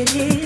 with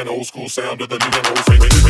shit. Bring, bring, bring an old school sound of the new and old. Bring,